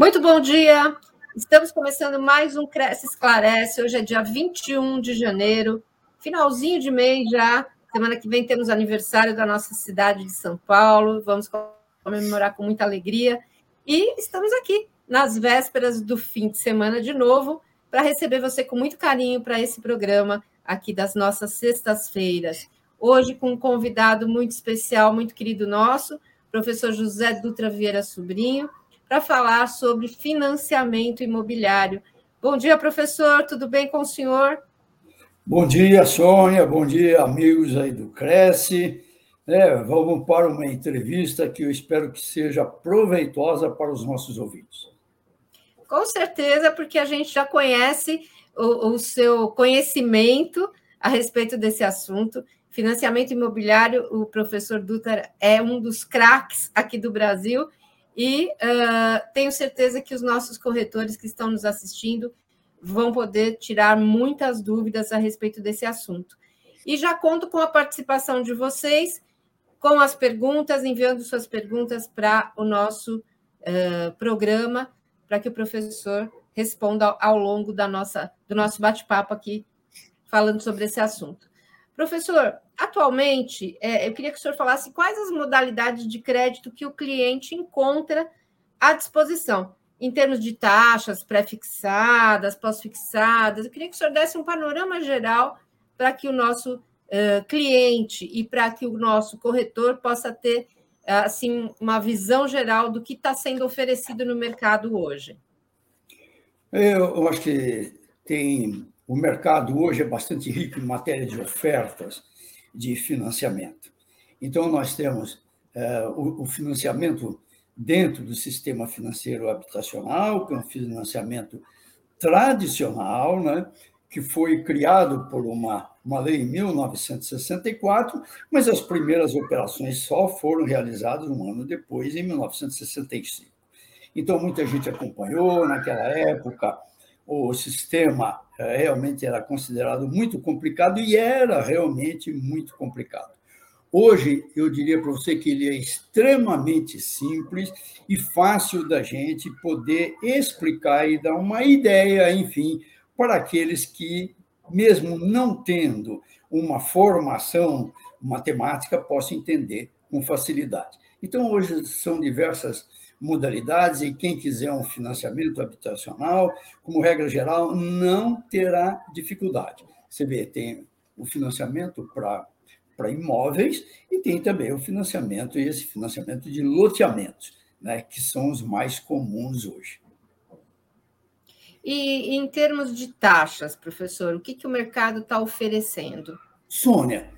Muito bom dia. Estamos começando mais um Cresce Esclarece. Hoje é dia 21 de janeiro, finalzinho de mês já. Semana que vem temos aniversário da nossa cidade de São Paulo. Vamos comemorar com muita alegria. E estamos aqui nas vésperas do fim de semana de novo para receber você com muito carinho para esse programa aqui das nossas sextas-feiras. Hoje com um convidado muito especial, muito querido nosso, professor José Dutra Vieira Sobrinho, para falar sobre financiamento imobiliário. Bom dia, professor, tudo bem com o senhor? Bom dia, Sônia, bom dia, amigos aí do Cresce. É, vamos para uma entrevista que eu espero que seja proveitosa para os nossos ouvintes. Com certeza, porque a gente já conhece o, o seu conhecimento a respeito desse assunto. Financiamento imobiliário, o professor Dutra é um dos craques aqui do Brasil e uh, tenho certeza que os nossos corretores que estão nos assistindo vão poder tirar muitas dúvidas a respeito desse assunto. E já conto com a participação de vocês, com as perguntas, enviando suas perguntas para o nosso uh, programa, para que o professor responda ao longo da nossa, do nosso bate-papo aqui, falando sobre esse assunto. Professor, atualmente, é, eu queria que o senhor falasse quais as modalidades de crédito que o cliente encontra à disposição, em termos de taxas pré-fixadas, pós-fixadas. Eu queria que o senhor desse um panorama geral para que o nosso uh, cliente e para que o nosso corretor possa ter assim uma visão geral do que está sendo oferecido no mercado hoje. Eu acho que tem o mercado hoje é bastante rico em matéria de ofertas de financiamento. Então, nós temos é, o, o, financiamento dentro do sistema financeiro habitacional, que é um financiamento tradicional, né, que foi criado por uma, uma lei em 1964, mas as primeiras operações só foram realizadas um ano depois, em 1965. Então, muita gente acompanhou naquela época, o sistema realmente era considerado muito complicado e era realmente muito complicado. Hoje, eu diria para você que ele é extremamente simples e fácil da gente poder explicar e dar uma ideia, enfim, para aqueles que, mesmo não tendo uma formação matemática, possam entender com facilidade. Então, hoje são diversas modalidades e quem quiser um financiamento habitacional, como regra geral, não terá dificuldade. Você vê, tem o financiamento para para imóveis e tem também o financiamento e esse financiamento de loteamentos, né, que são os mais comuns hoje. E em termos de taxas, professor, o que, que o mercado está oferecendo? Sônia,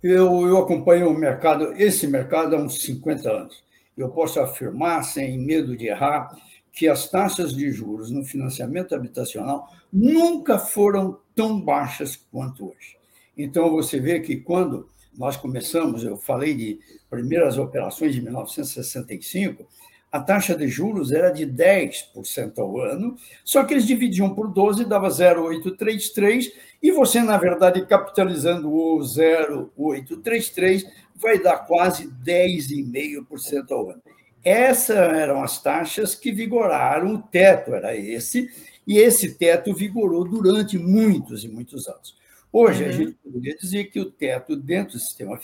eu, eu acompanho o mercado, esse mercado há uns 50 anos eu posso afirmar, sem medo de errar, que as taxas de juros no financiamento habitacional nunca foram tão baixas quanto hoje. Então, você vê que quando nós começamos, eu falei de primeiras operações de 1965, a taxa de juros era de 10% ao ano, só que eles dividiam por 12, dava 0,833, e você, na verdade, capitalizando o 0,833, vai dar quase 10,5% ao ano. Essas eram as taxas que vigoraram, o teto era esse, e esse teto vigorou durante muitos e muitos anos. Hoje, uhum. a gente poderia dizer que o teto dentro do sistema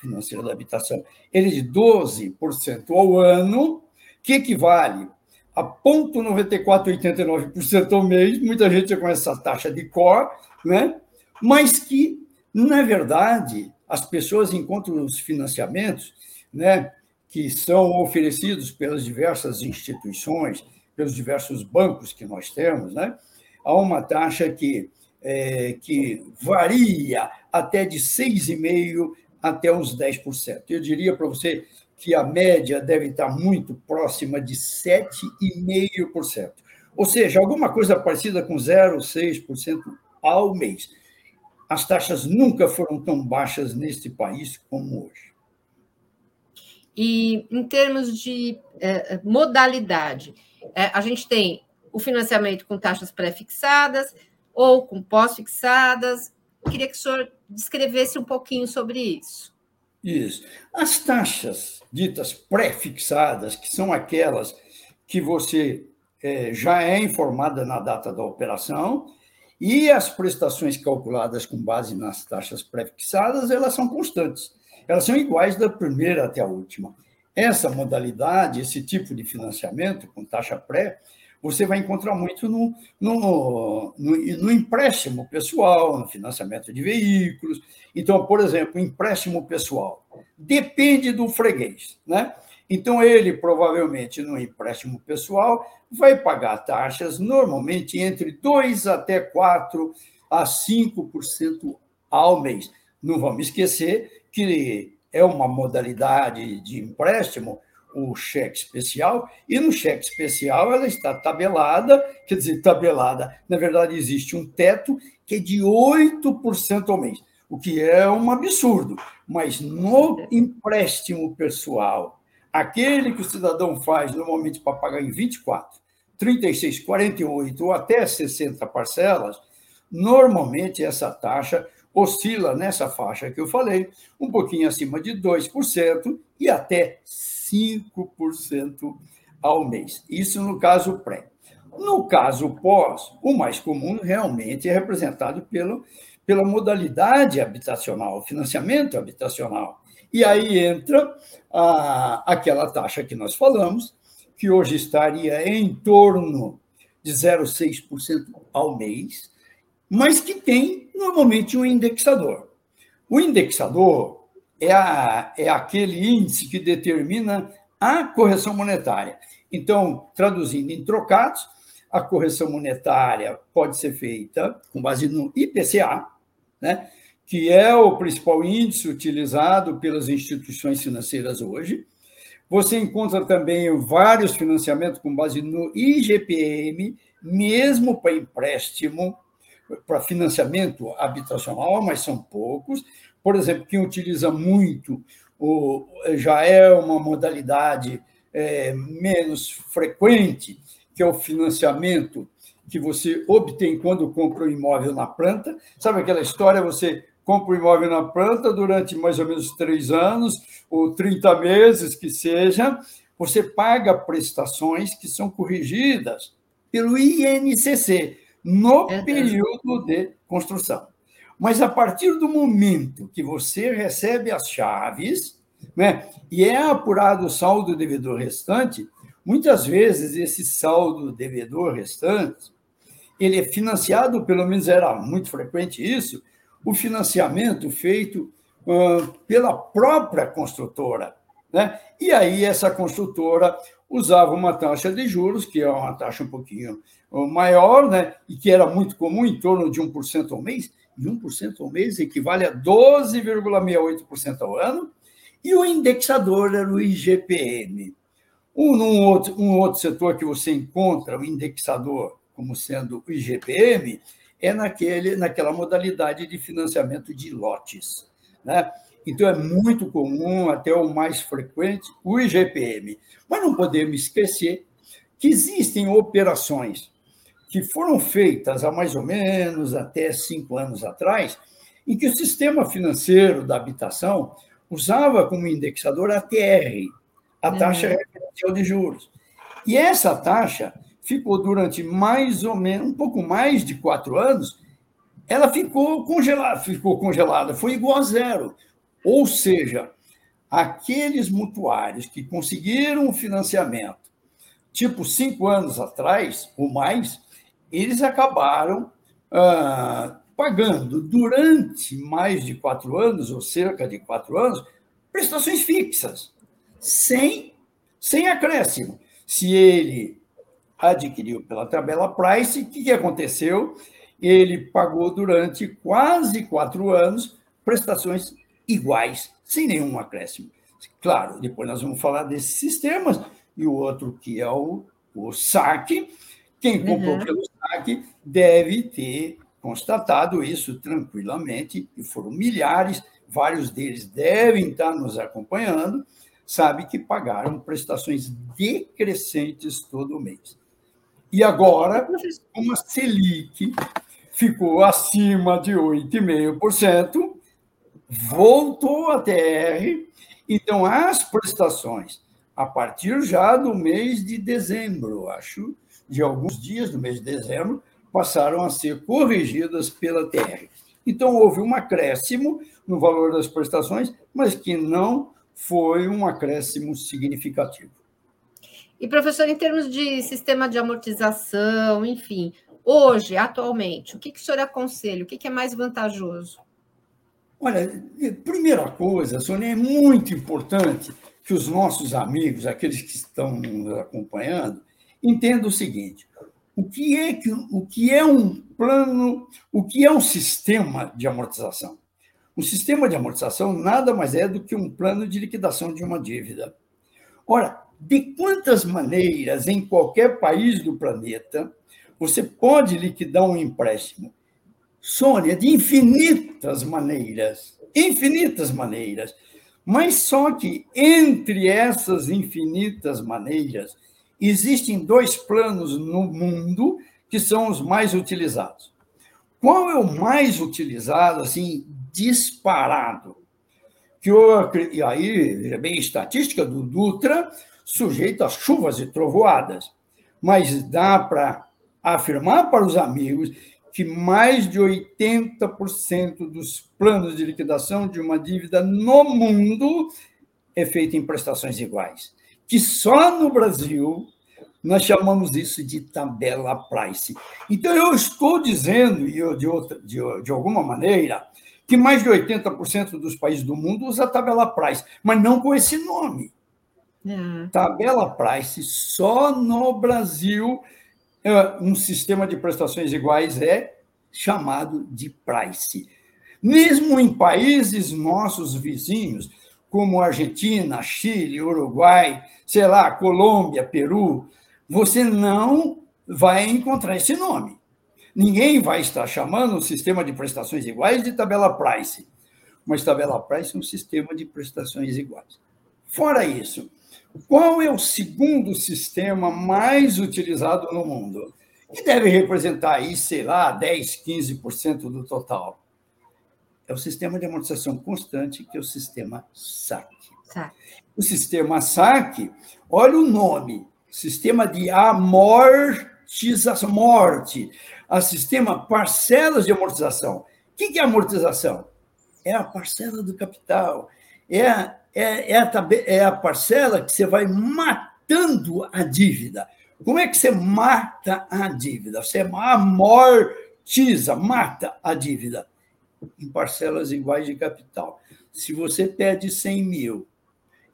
financeiro da habitação ele é de 12% ao ano, que equivale a 0,9489% ao mês. Muita gente já conhece essa taxa de cor, né? mas que, na verdade, as pessoas encontram os financiamentos né, que são oferecidos pelas diversas instituições, pelos diversos bancos que nós temos, né, a uma taxa que, é, que varia até de 6,5% até uns 10%. Eu diria para você que a média deve estar muito próxima de 7,5%. Ou seja, alguma coisa parecida com 0,6% ao mês as taxas nunca foram tão baixas neste país como hoje. E em termos de é, modalidade, é, a gente tem o financiamento com taxas pré-fixadas ou com pós-fixadas. Queria que o senhor descrevesse um pouquinho sobre isso. Isso. As taxas ditas pré-fixadas, que são aquelas que você já é informada na data da operação e as prestações calculadas com base nas taxas pré-fixadas, elas são constantes. Elas são iguais da primeira até a última. Essa modalidade, esse tipo de financiamento com taxa pré, você vai encontrar muito no, no, no, no, empréstimo pessoal, no financiamento de veículos. Então, por exemplo, empréstimo pessoal depende do freguês, né? Então, ele provavelmente no empréstimo pessoal vai pagar taxas normalmente entre 2 até 4 a 5% ao mês. Não vamos esquecer que é uma modalidade de empréstimo o cheque especial, e no cheque especial ela está tabelada, quer dizer, tabelada, na verdade existe um teto que é de 8% ao mês, o que é um absurdo, mas no empréstimo pessoal, aquele que o cidadão faz normalmente para pagar em 24, 36, 48 ou até 60 parcelas, normalmente essa taxa oscila nessa faixa que eu falei, um pouquinho acima de 2% e até 5% ao mês. Isso no caso pré. No caso pós, o mais comum realmente é representado pelo, pela modalidade habitacional, financiamento habitacional. E aí entra a, aquela taxa que nós falamos, que hoje estaria em torno de 0,6% ao mês, mas que tem normalmente um indexador. O indexador é, a, é aquele índice que determina a correção monetária. Então, traduzindo em trocados, a correção monetária pode ser feita com base no IPCA, né, que é o principal índice utilizado pelas instituições financeiras hoje. Você encontra também vários financiamentos com base no IGPM, mesmo para empréstimo, para financiamento habitacional, mas são poucos. Por exemplo, quem utiliza muito o, já é uma modalidade é, menos frequente, que é o financiamento que você obtém quando compra um imóvel na planta. Sabe aquela história? Você compra o imóvel na planta durante mais ou menos três anos, ou 30 meses, que seja, você paga prestações que são corrigidas pelo INCC, no é, período de construção. Mas a partir do momento que você recebe as chaves, né, e é apurado o saldo devedor restante, muitas vezes esse saldo devedor restante, ele é financiado, pelo menos era muito frequente isso, o financiamento feito uh, pela própria construtora. Né? E aí essa construtora usava uma taxa de juros, que é uma taxa um pouquinho maior, né? e que era muito comum, em torno de 1% ao mês, e 1% ao mês equivale a 12,68% ao ano, e o indexador era o IGPM. Um, um, outro, um outro setor que você encontra o indexador como sendo o IGPM é naquele, naquela modalidade de financiamento de lotes. Né? Então, é muito comum, até o mais frequente, o IGPM. Mas não podemos esquecer que existem operações que foram feitas há mais ou menos até cinco anos atrás, em que o sistema financeiro da habitação usava como indexador a TR, a taxa uhum. referencial de juros. E essa taxa ficou durante mais ou menos, um pouco mais de quatro anos, ela ficou congelada, ficou congelada, foi igual a zero. Ou seja, aqueles mutuários que conseguiram o financiamento, tipo cinco anos atrás ou mais, eles acabaram ah, pagando durante mais de quatro anos, ou cerca de quatro anos, prestações fixas, sem, sem acréscimo. Se ele adquiriu pela tabela Price, o que, que aconteceu? Ele pagou durante quase quatro anos prestações iguais, sem nenhum acréscimo. Claro, depois nós vamos falar desses sistemas, e o outro que é o, o SAC. Quem comprou uhum. pelo SAC deve ter constatado isso tranquilamente, e foram milhares, vários deles devem estar nos acompanhando, sabe que pagaram prestações decrescentes todo mês. E agora, como a Selic ficou acima de 8,5%, voltou a TR, então as prestações a partir já do mês de dezembro, acho, de alguns dias do mês de dezembro, passaram a ser corrigidas pela TR. Então, houve um acréscimo no valor das prestações, mas que não foi um acréscimo significativo. E, professor, em termos de sistema de amortização, enfim, hoje, atualmente, o que, que o senhor aconselha? O que, que é mais vantajoso? Olha, primeira coisa, Sônia, é muito importante que os nossos amigos, aqueles que estão nos acompanhando, entendam o seguinte: o que é que o que é um plano, o que é um sistema de amortização? Um sistema de amortização nada mais é do que um plano de liquidação de uma dívida. Ora, de quantas maneiras em qualquer país do planeta você pode liquidar um empréstimo? Sônia, de infinitas maneiras, infinitas maneiras. Mas só que entre essas infinitas maneiras, existem dois planos no mundo que são os mais utilizados. Qual é o mais utilizado, assim, disparado? Que eu, e aí, é bem estatística do Dutra, sujeito a chuvas e trovoadas. Mas dá para afirmar para os amigos que mais de 80% dos planos de liquidação de uma dívida no mundo é feito em prestações iguais. Que só no Brasil nós chamamos isso de tabela price. Então, eu estou dizendo, e eu, de, outra, de, de alguma maneira, que mais de 80% dos países do mundo usa tabela price, mas não com esse nome. É. Tabela price, só no Brasil é, um sistema de prestações iguais é chamado de price. Mesmo em países nossos vizinhos, como Argentina, Chile, Uruguai, sei lá, Colômbia, Peru, você não vai encontrar esse nome. Ninguém vai estar chamando o sistema de prestações iguais de tabela price. Mas tabela price é um sistema de prestações iguais. Fora isso, qual é o segundo sistema mais utilizado no mundo? Que deve representar aí, sei lá, 10, 15% do total. É o sistema de amortização constante, que é o sistema SAC. SAC. O sistema SAC, olha o nome, sistema de amortização, morte, a sistema parcelas de amortização. O que é amortização? É a parcela do capital, é a é, é, a, é a parcela que você vai matando a dívida. Como é que você mata a dívida? Você amortiza, mata a dívida em parcelas iguais de capital. Se você pede 100 mil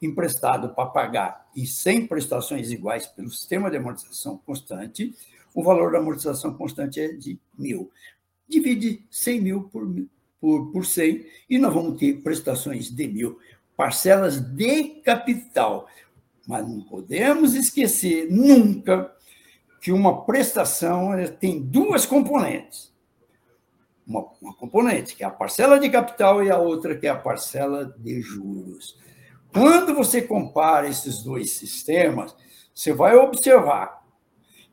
emprestado para pagar e sem prestações iguais pelo sistema de amortização constante, o valor da amortização constante é de mil. Divide 100 mil por, por, por 100 e nós vamos ter prestações de mil parcelas de capital. Mas não podemos esquecer nunca que uma prestação tem duas componentes. Uma, uma, componente, que é a parcela de capital, e a outra, que é a parcela de juros. Quando você compara esses dois sistemas, você vai observar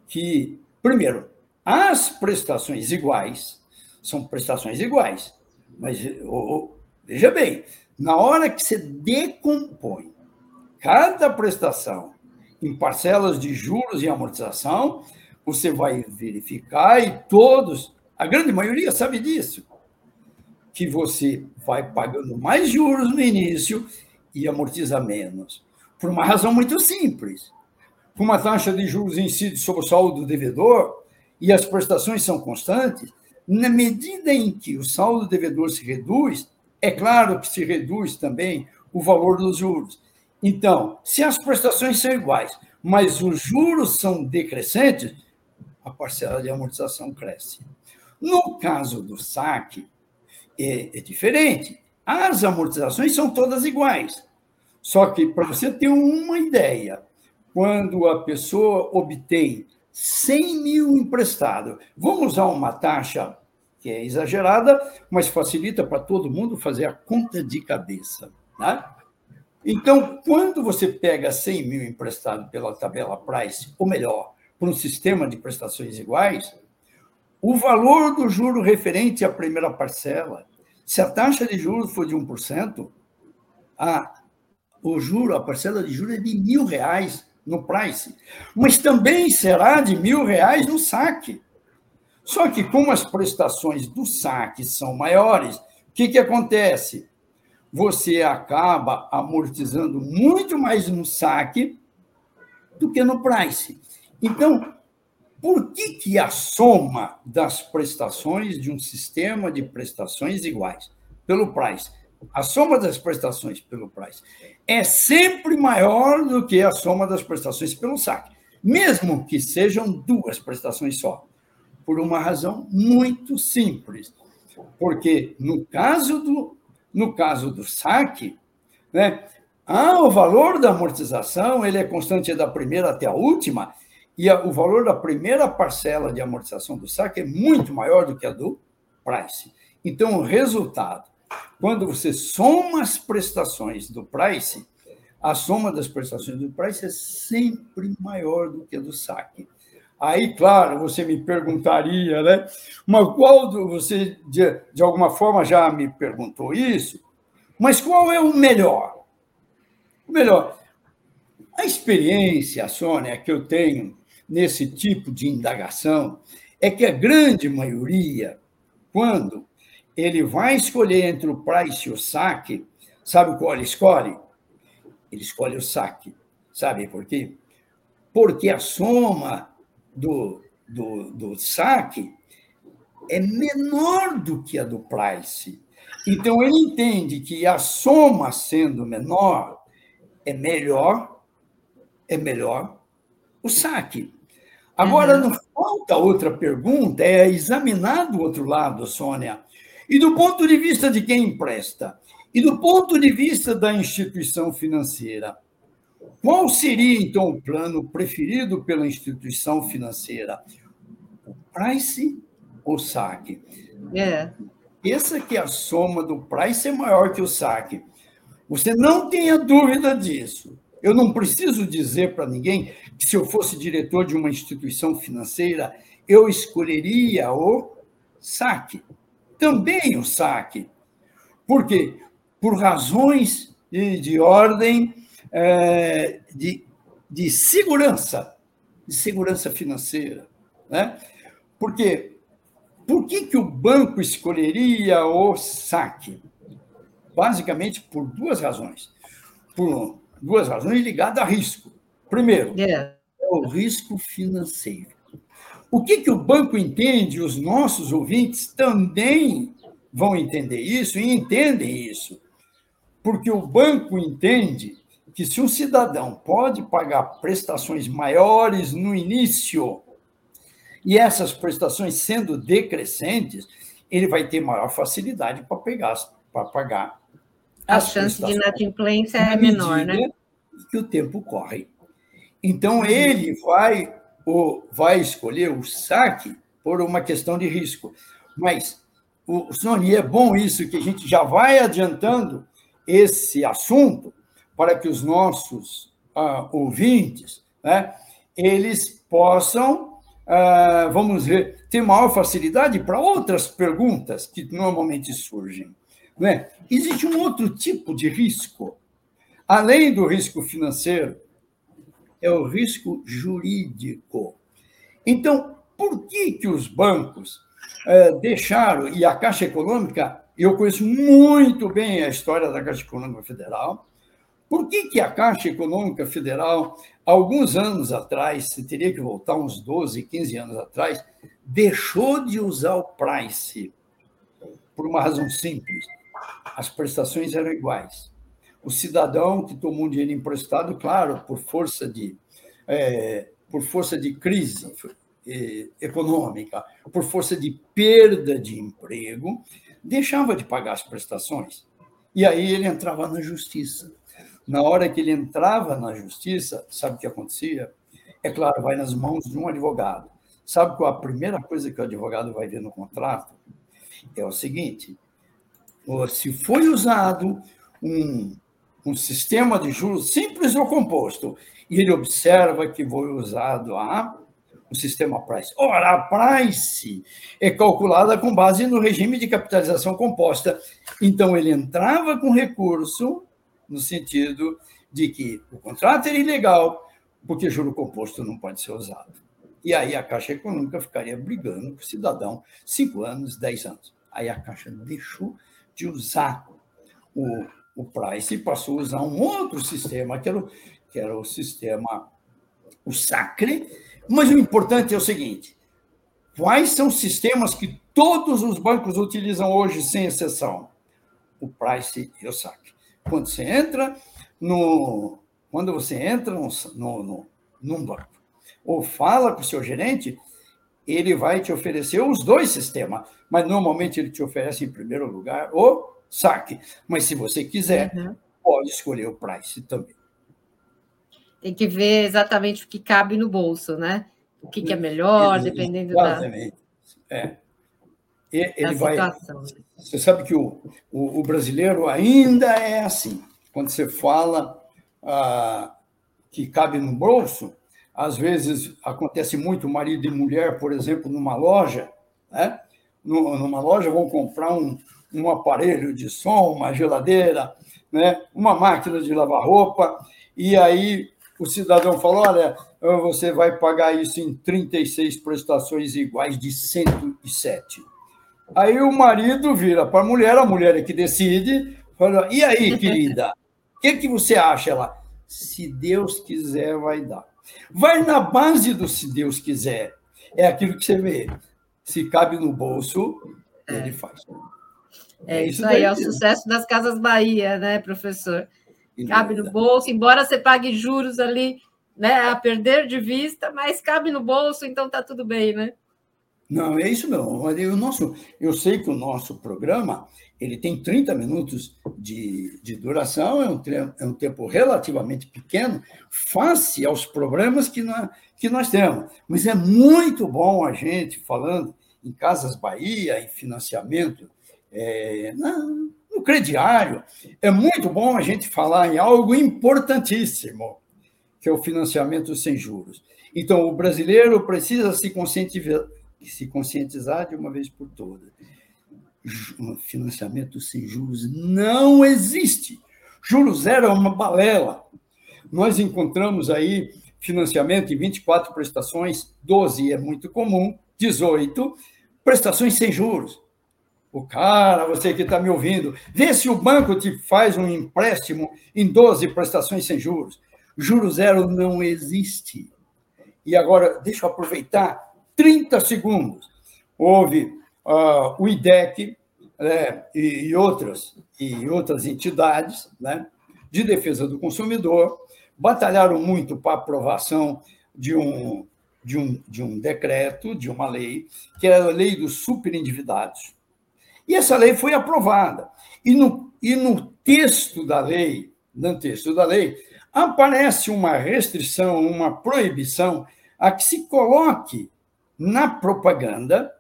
que, primeiro, as prestações iguais são prestações iguais. Mas, veja bem, na hora que você decompõe cada prestação em parcelas de juros e amortização, você vai verificar, e todos, a grande maioria sabe disso, que você vai pagando mais juros no início e amortiza menos. Por uma razão muito simples. Com uma taxa de juros incide sobre o saldo do devedor e as prestações são constantes, na medida em que o saldo devedor se reduz, é claro que se reduz também o valor dos juros. Então, se as prestações são iguais, mas os juros são decrescentes, a parcela de amortização cresce. No caso do saque, é, é diferente. As amortizações são todas iguais. Só que, para você ter uma ideia, quando a pessoa obtém 100 mil emprestado, vamos usar uma taxa que é exagerada, mas facilita para todo mundo fazer a conta de cabeça. Né? Então, quando você pega 100 mil emprestado pela tabela Price, ou melhor, por um sistema de prestações iguais, o valor do juro referente à primeira parcela, se a taxa de juros for de 1%, a, o juro, a parcela de juros é de mil reais no price, mas também será de mil reais no saque. Só que, como as prestações do saque são maiores, o que, que acontece? Você acaba amortizando muito mais no saque do que no price. Então, por que, que a soma das prestações de um sistema de prestações iguais pelo price, a soma das prestações pelo price, é sempre maior do que a soma das prestações pelo saque, mesmo que sejam duas prestações só, por uma razão muito simples. Porque no caso do, no caso do saque, né, ah, o valor da amortização ele é constante da primeira até a última, e a, o valor da primeira parcela de amortização do saque é muito maior do que a do price. Então, o resultado, quando você soma as prestações do price, a soma das prestações do price é sempre maior do que a do saque. Aí, claro, você me perguntaria, né? Mas qual você, de, de alguma forma, já me perguntou isso, mas qual é o melhor? O melhor. A experiência, Sônia, que eu tenho nesse tipo de indagação é que a grande maioria, quando ele vai escolher entre o price e o saque, sabe qual ele escolhe? Ele escolhe o saque. Sabe por quê? Porque a soma do, do, do saque é menor do que a do price. Então, ele entende que a soma sendo menor é melhor, é melhor o saque. Agora, uhum. não falta outra pergunta, é examinar do outro lado, Sônia. E do ponto de vista de quem empresta, e do ponto de vista da instituição financeira, qual seria, então, o plano preferido pela instituição financeira? O price ou saque? É. Essa que a soma do price é maior que o saque. Você não tenha dúvida disso. Eu não preciso dizer para ninguém que, se eu fosse diretor de uma instituição financeira, eu escolheria o saque. Também o saque. Por quê? Por razões de ordem é, de, de segurança, de segurança financeira. Né? Porque por que, que o banco escolheria o saque? Basicamente por duas razões. Por duas razões ligadas a risco. Primeiro, yeah. é o risco financeiro. O que, que o banco entende, os nossos ouvintes também vão entender isso e entendem isso. Porque o banco entende que se um cidadão pode pagar prestações maiores no início, e essas prestações sendo decrescentes, ele vai ter maior facilidade para pegar, para pagar. A chance de inadimplência é menor, né? Que o tempo corre. Então, ele vai, ou, vai escolher o saque por uma questão de risco. Mas, o Sony, é bom isso, que a gente já vai adiantando esse assunto para que os nossos ah, ouvintes, né, eles possam, ah, vamos ver, ter maior facilidade para outras perguntas que normalmente surgem. Né? Existe um outro tipo de risco, além do risco financeiro, é o risco jurídico. Então, por que, que os bancos eh, deixaram, e a Caixa Econômica, eu conheço muito bem a história da Caixa Econômica Federal, por que, que a Caixa Econômica Federal, alguns anos atrás, se teria que voltar uns 12, 15 anos atrás, deixou de usar o price? Por uma razão simples: as prestações eram iguais. O cidadão que tomou um dinheiro emprestado, claro, por força de, é, por força de crise é, econômica, por força de perda de emprego, deixava de pagar as prestações. E aí ele entrava na justiça. Na hora que ele entrava na justiça, sabe o que acontecia? É claro, vai nas mãos de um advogado. Sabe qual a primeira coisa que o advogado vai ver no contrato? É o seguinte: se foi usado um, um sistema de juros simples ou composto, e ele observa que foi usado a o sistema Price. Ora, a Price é calculada com base no regime de capitalização composta. Então, ele entrava com recurso no sentido de que o contrato era ilegal, porque juro composto não pode ser usado. E aí a Caixa Econômica ficaria brigando com o cidadão cinco anos, dez anos. Aí a Caixa deixou de usar o, o Price e passou a usar um outro sistema, que era, o, que era o sistema, o Sacre. Mas o importante é o seguinte: quais são os sistemas que todos os bancos utilizam hoje, sem exceção? O Price e o Sacre. Quando você entra no. Quando você entra no, no, no, num banco ou fala com o seu gerente, ele vai te oferecer os dois sistemas, mas normalmente ele te oferece em primeiro lugar o saque. Mas se você quiser, uhum. pode escolher o price também. Tem que ver exatamente o que cabe no bolso, né? O que, que é melhor, dependendo exatamente. da. É. Ele vai. Você sabe que o, o, o, brasileiro ainda é assim. Quando você fala ah, que cabe no bolso, às vezes acontece muito marido e mulher, por exemplo, numa loja, né? numa loja vão comprar um, um aparelho de som, uma geladeira, né? uma máquina de lavar roupa, e aí o cidadão fala: olha, você vai pagar isso em 36 prestações iguais de 107. Aí o marido vira para a mulher, a mulher é que decide, fala: e aí, querida, o que, que você acha? Ela, se Deus quiser, vai dar. Vai na base do se Deus quiser. É aquilo que você vê. Se cabe no bolso, ele faz. É, é isso aí, é o sucesso das Casas Bahia, né, professor? Cabe no bolso, embora você pague juros ali, né, a perder de vista, mas cabe no bolso, então tá tudo bem, né? Não, é isso não. O nosso, eu sei que o nosso programa ele tem 30 minutos de, de duração, é um, é um tempo relativamente pequeno, face aos problemas que nós, que nós temos. Mas é muito bom a gente, falando em Casas Bahia, em financiamento é, no crediário. É muito bom a gente falar em algo importantíssimo, que é o financiamento sem juros. Então, o brasileiro precisa se conscientizar, se conscientizar de uma vez por todas. Financiamento sem juros não existe. Juros zero é uma balela. Nós encontramos aí financiamento em 24 prestações, 12 é muito comum, 18 prestações sem juros. O cara, você que está me ouvindo, vê se o banco te faz um empréstimo em 12 prestações sem juros. Juro zero não existe. E agora, deixa eu aproveitar 30 segundos. Houve uh, o IDEC né, e, e, outras, e outras entidades né, de defesa do consumidor batalharam muito para aprovação de um, de, um, de um decreto, de uma lei, que era a lei dos superendividados. E essa lei foi aprovada. E no, e no texto da lei, no texto da lei, aparece uma restrição, uma proibição a que se coloque na propaganda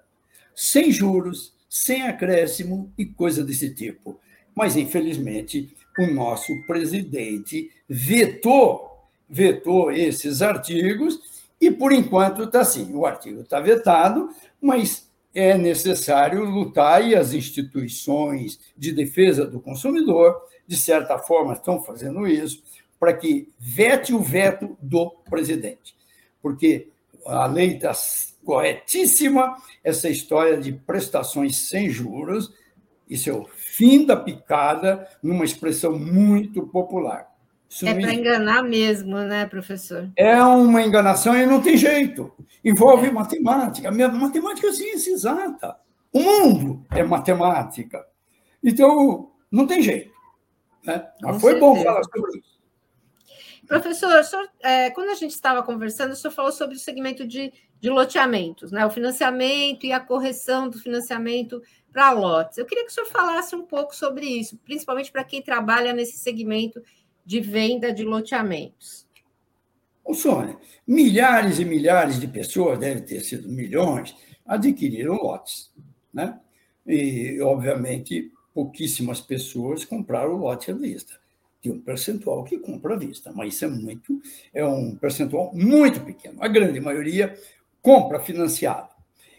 sem juros, sem acréscimo e coisa desse tipo. Mas, infelizmente, o nosso presidente vetou, vetou esses artigos e, por enquanto, está assim. O artigo está vetado, mas é necessário lutar e as instituições de defesa do consumidor, de certa forma, estão fazendo isso, para que vete o veto do presidente. Porque a lei está corretíssima, essa história de prestações sem juros, isso é o fim da picada, numa expressão muito popular. Isso é para enganar mesmo, né, professor? É uma enganação e não tem jeito. Envolve é. matemática. Matemática é ciência exata. O mundo é matemática. Então, não tem jeito. Né? Mas foi certeza. bom falar sobre isso. Professor, senhor, é, quando a gente estava conversando, o senhor falou sobre o segmento de, de loteamentos, né? o financiamento e a correção do financiamento para lotes. Eu queria que o senhor falasse um pouco sobre isso, principalmente para quem trabalha nesse segmento de venda de loteamentos. Ô, Sônia, milhares e milhares de pessoas, deve ter sido milhões, adquiriram lotes. Né? E, obviamente, pouquíssimas pessoas compraram lote à vista. Um percentual que compra à vista, mas isso é muito, é um percentual muito pequeno. A grande maioria compra financiado.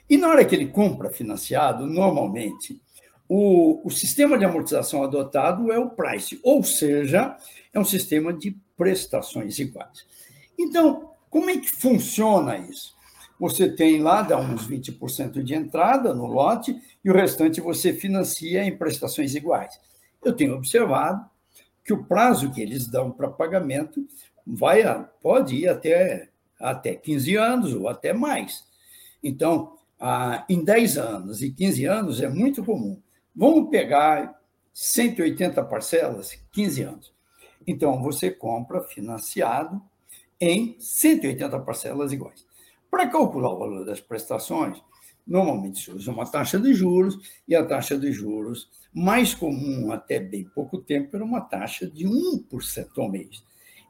E na hora que ele compra financiado, normalmente, o, o sistema de amortização adotado é o price, ou seja, é um sistema de prestações iguais. Então, como é que funciona isso? Você tem lá, dá uns 20% de entrada no lote e o restante você financia em prestações iguais. Eu tenho observado que o prazo que eles dão para pagamento vai a, pode ir até, até 15 anos ou até mais. Então, ah, em 10 anos e 15 anos é muito comum. Vamos pegar 180 parcelas, 15 anos. Então, você compra financiado em 180 parcelas iguais. Para calcular o valor das prestações, normalmente se usa uma taxa de juros, e a taxa de juros mais comum até bem pouco tempo era uma taxa de 1% ao mês.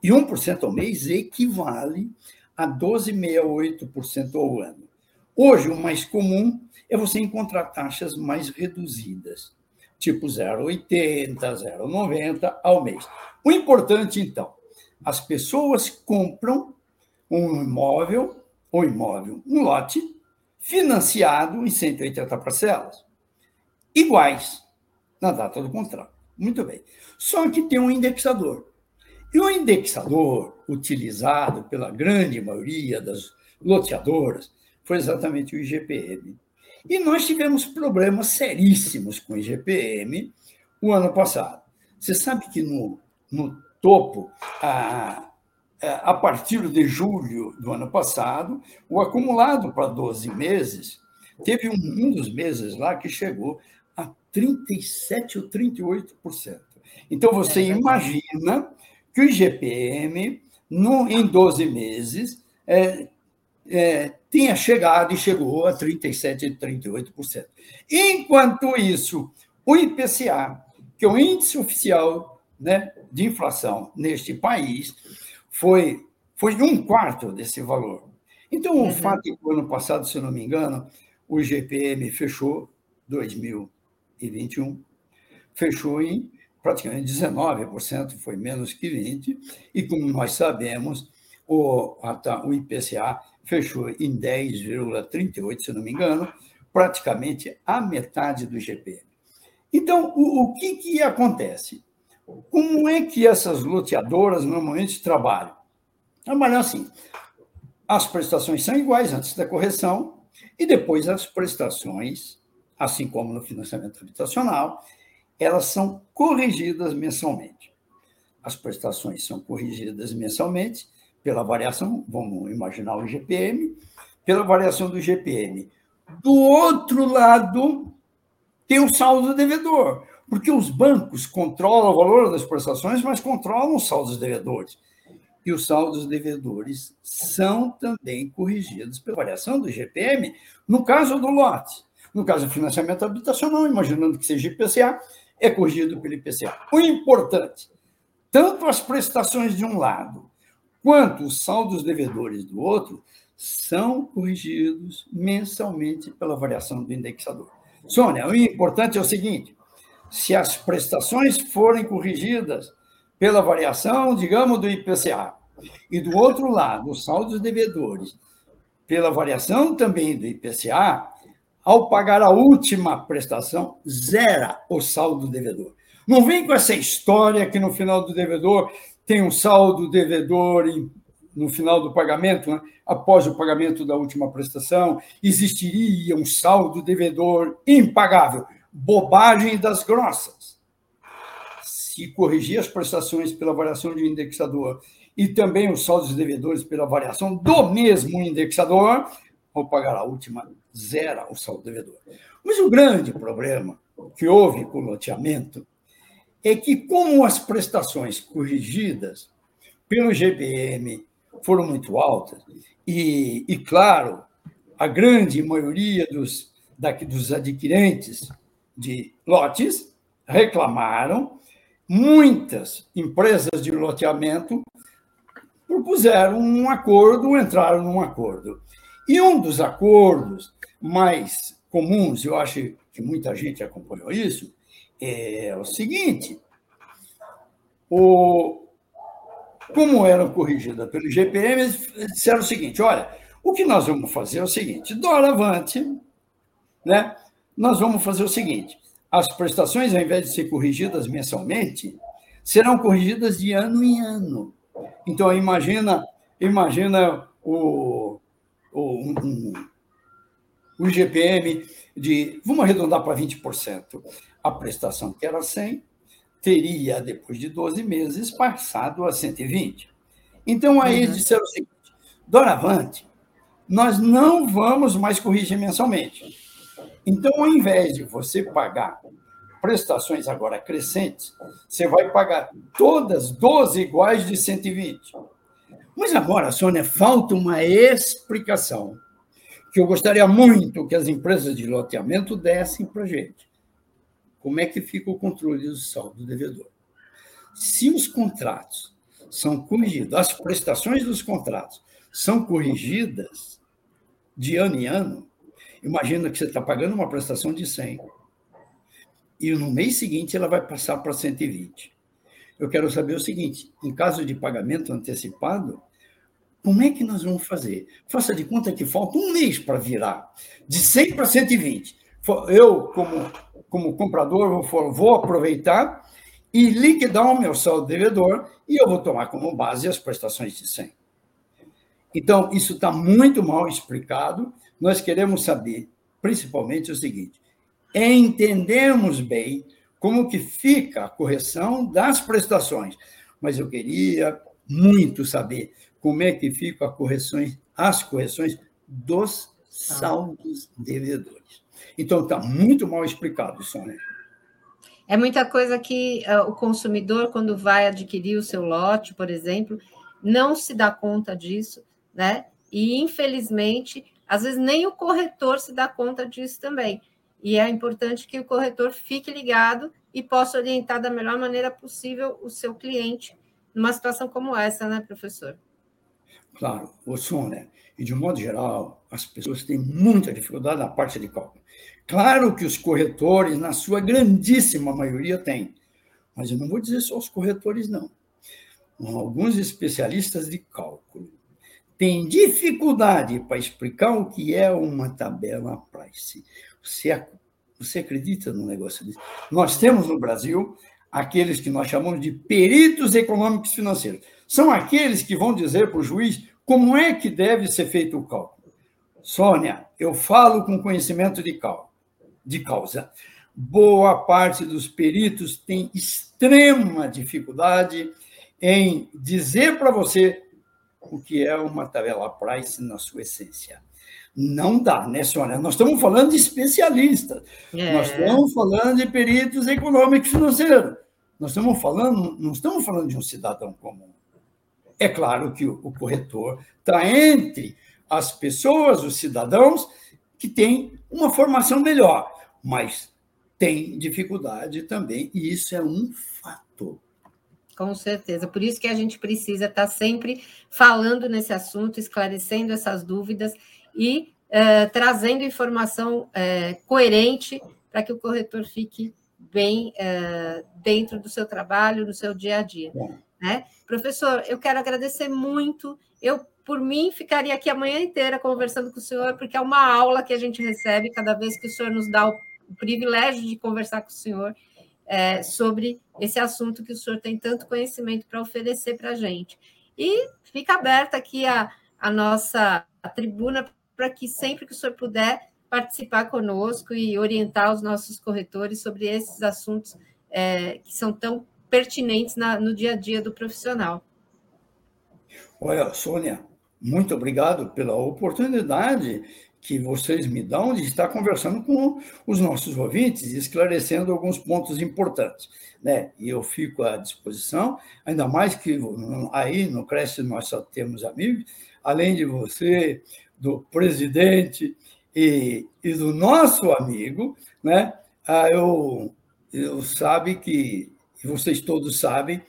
E 1% ao mês equivale a 12,68% ao ano. Hoje, o mais comum é você encontrar taxas mais reduzidas, tipo 0,80, 0,90 ao mês. O importante, então, as pessoas compram um imóvel, ou imóvel, um lote, financiado em 180 parcelas, iguais na data do contrato. Muito bem. Só que tem um indexador. E o indexador utilizado pela grande maioria das loteadoras foi exatamente o IGPM. E nós tivemos problemas seríssimos com o IGPM o ano passado. Você sabe que no, no topo, a, a partir de julho do ano passado, o acumulado para 12 meses, teve um, um dos meses lá que chegou a 37% ou 38%. Então, você é imagina que o IGPM, no, em 12 meses, é, é, tinha chegado e chegou a 37%, 38%. Enquanto isso, o IPCA, que é o índice oficial né, de inflação neste país, foi, foi um quarto desse valor. Então, o uhum. fato é que o ano passado, se não me engano, o IGPM fechou 2021, fechou em praticamente 19%, foi menos que 20%, e como nós sabemos, o, o IPCA fechou em 10,38%, se não me engano, praticamente a metade do IGPM. Então, o, o que, que acontece? Como é que essas loteadoras normalmente trabalham? Trabalham assim: as prestações são iguais antes da correção, e depois as prestações, assim como no financiamento habitacional, elas são corrigidas mensalmente. As prestações são corrigidas mensalmente pela variação, vamos imaginar o GPM, pela variação do GPM. Do outro lado, tem o saldo devedor, porque os bancos controlam o valor das prestações, mas controlam os saldos devedores. E os saldos devedores são também corrigidos pela variação do GPM, no caso do lote. No caso do financiamento habitacional, imaginando que seja IPCA, é corrigido pelo IPCA. O importante, tanto as prestações de um lado quanto os saldos devedores do outro são corrigidos mensalmente pela variação do indexador. Sônia, o importante é o seguinte: se as prestações forem corrigidas pela variação, digamos, do IPCA, e do outro lado, os saldos devedores, pela variação também do IPCA, ao pagar a última prestação, zera o saldo devedor. Não vem com essa história que no final do devedor tem um saldo devedor no final do pagamento, né? após o pagamento da última prestação, existiria um saldo devedor impagável. Bobagem das grossas. Se corrigir as prestações pela variação de indexador e também os saldos devedores pela variação do mesmo indexador, ao pagar a última, zera o saldo devedor. Mas o grande problema que houve com o loteamento é que, como as prestações corrigidas pelo GPM foram muito altas, e, e claro, a grande maioria dos, daqui, dos adquirentes de lotes reclamaram, muitas empresas de loteamento propuseram um acordo, entraram num acordo. E um dos acordos mais comuns, eu acho que muita gente acompanhou isso, é o seguinte: o, como eram corrigidas pelo GPM, eles disseram o seguinte: olha, o que nós vamos fazer é o seguinte, doravante, né? Nós vamos fazer o seguinte: as prestações, ao invés de ser corrigidas mensalmente, serão corrigidas de ano em ano. Então, imagina, imagina o, o, um, o IGPM de, vamos arredondar para 20%. A prestação que era 100 teria, depois de 12 meses, passado a 120. Então, aí uhum. disseram o seguinte, doravante, nós não vamos mais corrigir mensalmente. Então, ao invés de você pagar prestações agora crescentes, você vai pagar todas 12 iguais de 120. Mas agora, Sônia, falta uma explicação que eu gostaria muito que as empresas de loteamento dessem para a gente. Como é que fica o controle do saldo devedor? Se os contratos são corrigidos, as prestações dos contratos são corrigidas de ano em ano, imagina que você está pagando uma prestação de 100 e no mês seguinte ela vai passar para 120. Eu quero saber o seguinte: em caso de pagamento antecipado, como é que nós vamos fazer? Faça de conta que falta um mês para virar, de 100 para 120. Eu, como, como comprador, vou, vou aproveitar e liquidar o meu saldo devedor e eu vou tomar como base as prestações de 100. Então, isso está muito mal explicado. Nós queremos saber, principalmente, o seguinte: entendemos bem como que fica a correção das prestações, mas eu queria muito saber como é que ficam correções, as correções dos saldos devedores. Então, está muito mal explicado, Sônia. É muita coisa que uh, o consumidor, quando vai adquirir o seu lote, por exemplo, não se dá conta disso, né? E, infelizmente, às vezes nem o corretor se dá conta disso também. E é importante que o corretor fique ligado e possa orientar da melhor maneira possível o seu cliente numa situação como essa, né, professor? Claro, o Sônia, e de modo geral, as pessoas têm muita dificuldade na parte de cálculo. Claro que os corretores, na sua grandíssima maioria, têm, mas eu não vou dizer só os corretores, não. Alguns especialistas de cálculo têm dificuldade para explicar o que é uma tabela price. Você, você acredita num negócio desse? Nós temos no Brasil aqueles que nós chamamos de peritos econômicos financeiros. São aqueles que vão dizer para o juiz como é que deve ser feito o cálculo. Sônia, eu falo com conhecimento de, de causa. Boa parte dos peritos tem extrema dificuldade em dizer para você o que é uma tabela price na sua essência. Não dá, né, Sônia? Nós estamos falando de especialistas, é. nós estamos falando de peritos econômicos financeiros, nós estamos falando, não estamos falando de um cidadão comum. É claro que o, o corretor está entre as pessoas, os cidadãos, que têm uma formação melhor, mas tem dificuldade também, e isso é um fato. Com certeza. Por isso que a gente precisa estar sempre falando nesse assunto, esclarecendo essas dúvidas e uh, trazendo informação uh, coerente para que o corretor fique bem uh, dentro do seu trabalho, no seu dia a dia. Né? Professor, eu quero agradecer muito. Eu, por mim, ficaria aqui a manhã inteira conversando com o senhor, porque é uma aula que a gente recebe cada vez que o senhor nos dá o privilégio de conversar com o senhor é, sobre esse assunto que o senhor tem tanto conhecimento para oferecer para a gente. E fica aberta aqui a, a nossa a tribuna para que sempre que o senhor puder participar conosco e orientar os nossos corretores sobre esses assuntos é, que são tão pertinentes na, no dia a dia do profissional. Olha, Sônia, muito obrigado pela oportunidade que vocês me dão de estar conversando com os nossos ouvintes esclarecendo alguns pontos importantes. Né? E eu fico à disposição, ainda mais que aí no Cresce nós só temos amigos, além de você, do presidente e, e do nosso amigo, né? Ah, eu, eu sabe que, vocês todos sabem,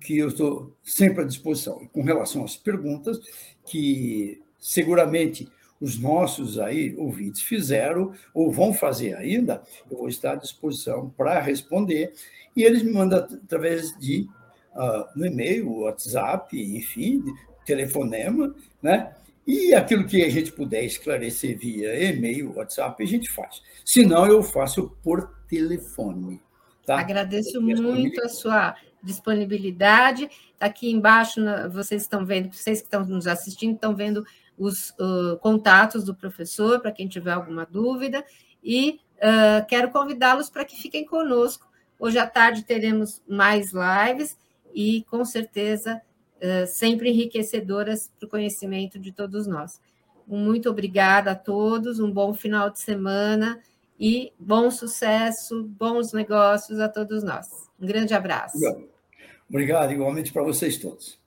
que eu estou sempre à disposição. com relação às perguntas, que seguramente os nossos aí ouvintes fizeram ou vão fazer ainda, eu vou estar à disposição para responder. E eles me mandam através de uh, no e-mail, WhatsApp, enfim, telefonema, né? E aquilo que a gente puder esclarecer via e-mail, WhatsApp, a gente faz. Se não, eu faço por telefone. Tá? Agradeço muito a sua disponibilidade. Tá aqui embaixo, vocês estão vendo, vocês que estão nos assistindo, estão vendo os uh, contatos do professor, para quem tiver alguma dúvida. E uh, quero convidá-los para que fiquem conosco. Hoje à tarde teremos mais lives e, com certeza, uh, sempre enriquecedoras para o conhecimento de todos nós. Muito obrigada a todos, um bom final de semana e bom sucesso, bons negócios a todos nós. Um grande abraço. Obrigado, igualmente para vocês todos.